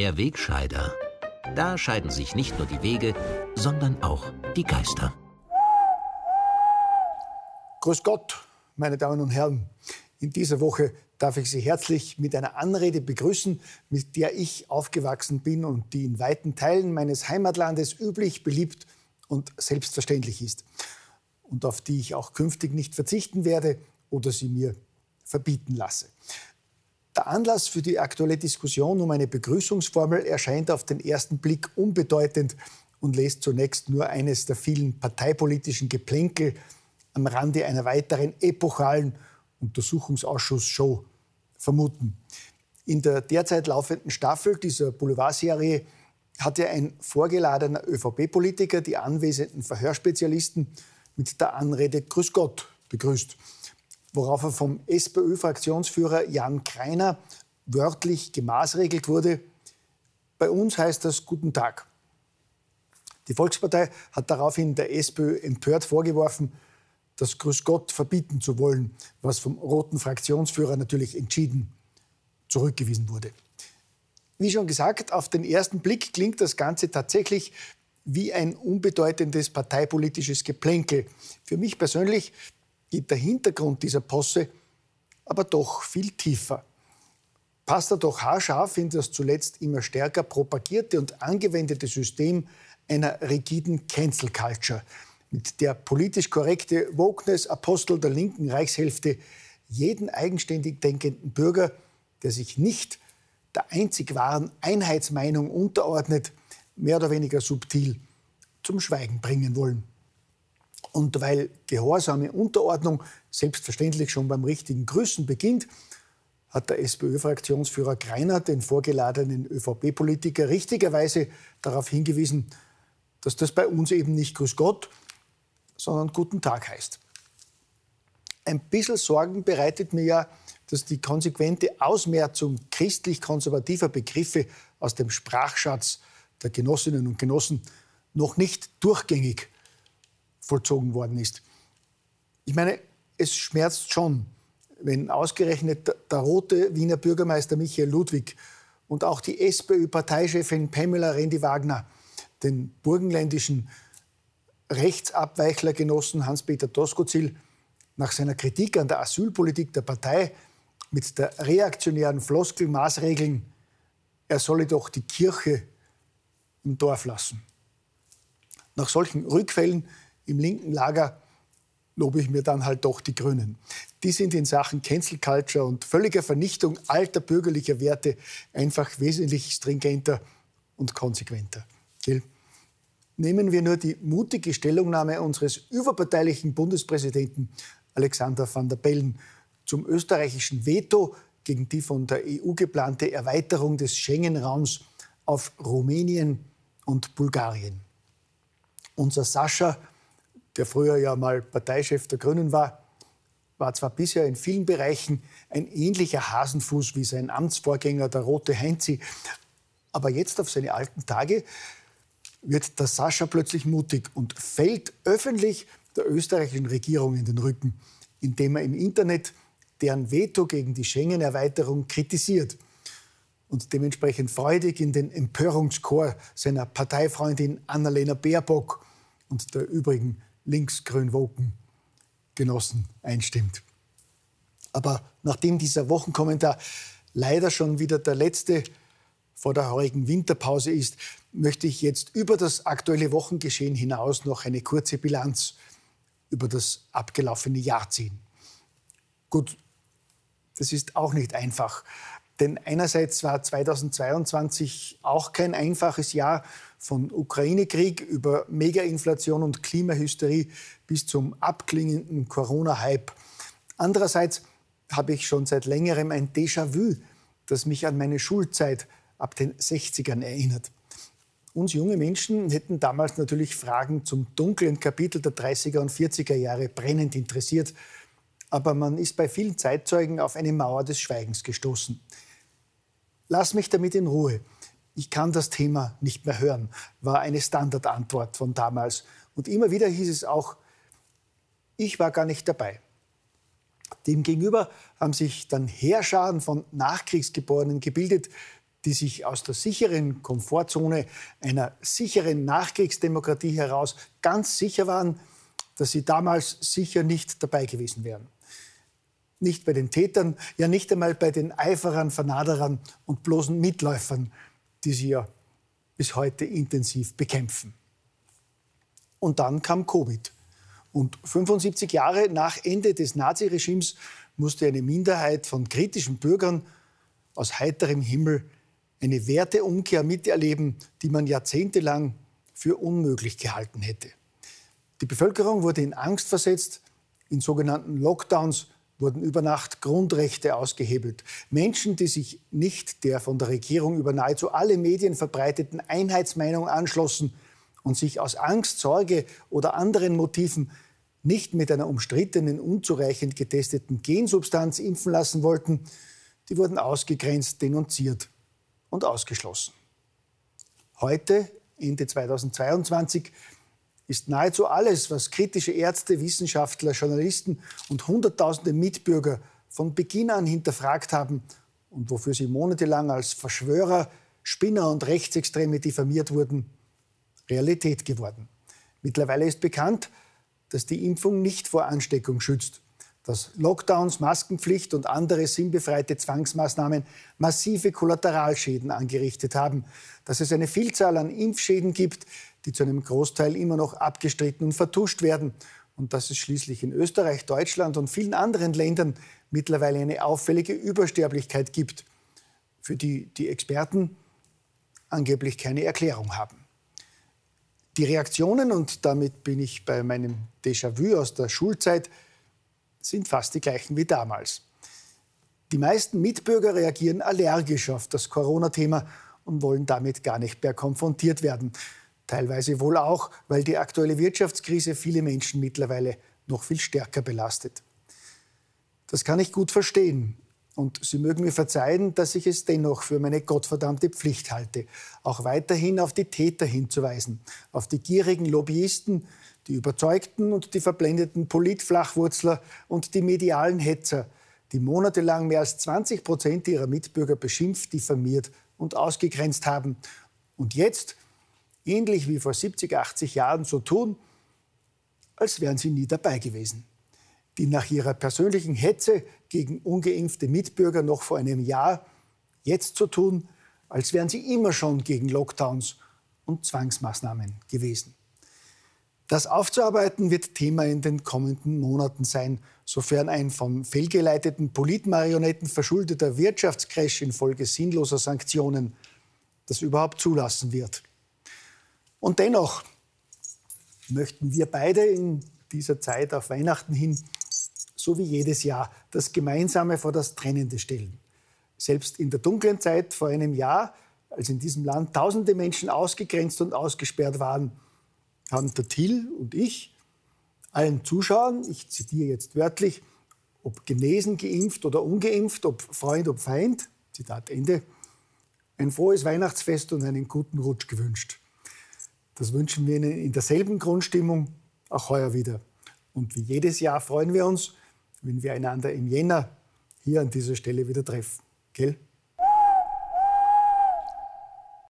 Der Wegscheider. Da scheiden sich nicht nur die Wege, sondern auch die Geister. Grüß Gott, meine Damen und Herren. In dieser Woche darf ich Sie herzlich mit einer Anrede begrüßen, mit der ich aufgewachsen bin und die in weiten Teilen meines Heimatlandes üblich, beliebt und selbstverständlich ist. Und auf die ich auch künftig nicht verzichten werde oder sie mir verbieten lasse. Der Anlass für die aktuelle Diskussion um eine Begrüßungsformel erscheint auf den ersten Blick unbedeutend und lässt zunächst nur eines der vielen parteipolitischen Geplänkel am Rande einer weiteren epochalen Untersuchungsausschuss-Show vermuten. In der derzeit laufenden Staffel dieser Boulevardserie hatte ein vorgeladener ÖVP-Politiker die anwesenden Verhörspezialisten mit der Anrede Grüß Gott begrüßt, worauf er vom SPÖ-Fraktionsführer Jan Kreiner wörtlich gemaßregelt wurde. Bei uns heißt das Guten Tag. Die Volkspartei hat daraufhin der SPÖ empört vorgeworfen, das Grüß Gott verbieten zu wollen, was vom roten Fraktionsführer natürlich entschieden zurückgewiesen wurde. Wie schon gesagt, auf den ersten Blick klingt das Ganze tatsächlich wie ein unbedeutendes parteipolitisches Geplänkel. Für mich persönlich geht der Hintergrund dieser Posse aber doch viel tiefer. Passt er doch haarscharf in das zuletzt immer stärker propagierte und angewendete System einer rigiden Cancel Culture, mit der politisch korrekte Wokeness-Apostel der linken Reichshälfte jeden eigenständig denkenden Bürger, der sich nicht der einzig wahren Einheitsmeinung unterordnet, mehr oder weniger subtil zum Schweigen bringen wollen. Und weil gehorsame Unterordnung selbstverständlich schon beim richtigen Grüßen beginnt, hat der SPÖ-Fraktionsführer Greiner den vorgeladenen ÖVP-Politiker richtigerweise darauf hingewiesen, dass das bei uns eben nicht Grüß Gott, sondern Guten Tag heißt. Ein bisschen Sorgen bereitet mir ja, dass die konsequente Ausmerzung christlich-konservativer Begriffe aus dem Sprachschatz der Genossinnen und Genossen noch nicht durchgängig vollzogen worden ist. Ich meine, es schmerzt schon, wenn ausgerechnet der rote Wiener Bürgermeister Michael Ludwig und auch die SPÖ-Parteichefin Pamela Rendi-Wagner den burgenländischen Rechtsabweichlergenossen Hans-Peter Doskozil nach seiner Kritik an der Asylpolitik der Partei mit der reaktionären Floskel maßregeln, er solle doch die Kirche im Dorf lassen. Nach solchen Rückfällen im linken Lager lobe ich mir dann halt doch die Grünen. Die sind in Sachen Cancel Culture und völliger Vernichtung alter bürgerlicher Werte einfach wesentlich stringenter und konsequenter. Gell? Nehmen wir nur die mutige Stellungnahme unseres überparteilichen Bundespräsidenten Alexander van der Bellen zum österreichischen Veto gegen die von der EU geplante Erweiterung des Schengen-Raums auf Rumänien und Bulgarien. Unser Sascha, der früher ja mal Parteichef der Grünen war, war zwar bisher in vielen Bereichen ein ähnlicher Hasenfuß wie sein Amtsvorgänger, der rote Heinzi, aber jetzt auf seine alten Tage wird der Sascha plötzlich mutig und fällt öffentlich der österreichischen Regierung in den Rücken, indem er im Internet deren Veto gegen die Schengen-Erweiterung kritisiert und dementsprechend freudig in den Empörungschor seiner Parteifreundin Annalena Baerbock und der übrigen linksgrün-woken Genossen einstimmt. Aber nachdem dieser Wochenkommentar leider schon wieder der letzte vor der heurigen Winterpause ist, möchte ich jetzt über das aktuelle Wochengeschehen hinaus noch eine kurze Bilanz über das abgelaufene Jahr ziehen. Gut, das ist auch nicht einfach. Denn einerseits war 2022 auch kein einfaches Jahr von Ukraine-Krieg über Megainflation und Klimahysterie bis zum abklingenden Corona-Hype. Andererseits habe ich schon seit längerem ein Déjà-vu, das mich an meine Schulzeit ab den 60ern erinnert. Uns junge Menschen hätten damals natürlich Fragen zum dunklen Kapitel der 30er und 40er Jahre brennend interessiert. Aber man ist bei vielen Zeitzeugen auf eine Mauer des Schweigens gestoßen. Lass mich damit in Ruhe. Ich kann das Thema nicht mehr hören, war eine Standardantwort von damals. Und immer wieder hieß es auch, ich war gar nicht dabei. Demgegenüber haben sich dann Heerscharen von Nachkriegsgeborenen gebildet, die sich aus der sicheren Komfortzone einer sicheren Nachkriegsdemokratie heraus ganz sicher waren, dass sie damals sicher nicht dabei gewesen wären. Nicht bei den Tätern, ja nicht einmal bei den Eiferern, Vernaderern und bloßen Mitläufern, die sie ja bis heute intensiv bekämpfen. Und dann kam Covid. Und 75 Jahre nach Ende des Naziregimes musste eine Minderheit von kritischen Bürgern aus heiterem Himmel eine Werteumkehr miterleben, die man jahrzehntelang für unmöglich gehalten hätte. Die Bevölkerung wurde in Angst versetzt, in sogenannten Lockdowns wurden über Nacht Grundrechte ausgehebelt. Menschen, die sich nicht der von der Regierung über nahezu alle Medien verbreiteten Einheitsmeinung anschlossen und sich aus Angst, Sorge oder anderen Motiven nicht mit einer umstrittenen, unzureichend getesteten Gensubstanz impfen lassen wollten, die wurden ausgegrenzt, denunziert und ausgeschlossen. Heute, Ende 2022, ist nahezu alles, was kritische Ärzte, Wissenschaftler, Journalisten und Hunderttausende Mitbürger von Beginn an hinterfragt haben und wofür sie monatelang als Verschwörer, Spinner und Rechtsextreme diffamiert wurden, Realität geworden. Mittlerweile ist bekannt, dass die Impfung nicht vor Ansteckung schützt dass Lockdowns, Maskenpflicht und andere sinnbefreite Zwangsmaßnahmen massive Kollateralschäden angerichtet haben, dass es eine Vielzahl an Impfschäden gibt, die zu einem Großteil immer noch abgestritten und vertuscht werden und dass es schließlich in Österreich, Deutschland und vielen anderen Ländern mittlerweile eine auffällige Übersterblichkeit gibt, für die die Experten angeblich keine Erklärung haben. Die Reaktionen, und damit bin ich bei meinem Déjà-vu aus der Schulzeit, sind fast die gleichen wie damals. Die meisten Mitbürger reagieren allergisch auf das Corona-Thema und wollen damit gar nicht mehr konfrontiert werden. Teilweise wohl auch, weil die aktuelle Wirtschaftskrise viele Menschen mittlerweile noch viel stärker belastet. Das kann ich gut verstehen. Und Sie mögen mir verzeihen, dass ich es dennoch für meine gottverdammte Pflicht halte, auch weiterhin auf die Täter hinzuweisen, auf die gierigen Lobbyisten, die überzeugten und die verblendeten Politflachwurzler und die medialen Hetzer, die monatelang mehr als 20 Prozent ihrer Mitbürger beschimpft, diffamiert und ausgegrenzt haben und jetzt, ähnlich wie vor 70, 80 Jahren, so tun, als wären sie nie dabei gewesen. Die nach ihrer persönlichen Hetze gegen ungeimpfte Mitbürger noch vor einem Jahr jetzt so tun, als wären sie immer schon gegen Lockdowns und Zwangsmaßnahmen gewesen. Das aufzuarbeiten wird Thema in den kommenden Monaten sein, sofern ein von fehlgeleiteten Politmarionetten verschuldeter Wirtschaftscrash infolge sinnloser Sanktionen das überhaupt zulassen wird. Und dennoch möchten wir beide in dieser Zeit auf Weihnachten hin, so wie jedes Jahr, das Gemeinsame vor das Trennende stellen. Selbst in der dunklen Zeit vor einem Jahr, als in diesem Land tausende Menschen ausgegrenzt und ausgesperrt waren, haben der Till und ich allen Zuschauern, ich zitiere jetzt wörtlich, ob genesen, geimpft oder ungeimpft, ob Freund, ob Feind, Zitat Ende, ein frohes Weihnachtsfest und einen guten Rutsch gewünscht. Das wünschen wir Ihnen in derselben Grundstimmung auch heuer wieder. Und wie jedes Jahr freuen wir uns, wenn wir einander im Jänner hier an dieser Stelle wieder treffen. Gell?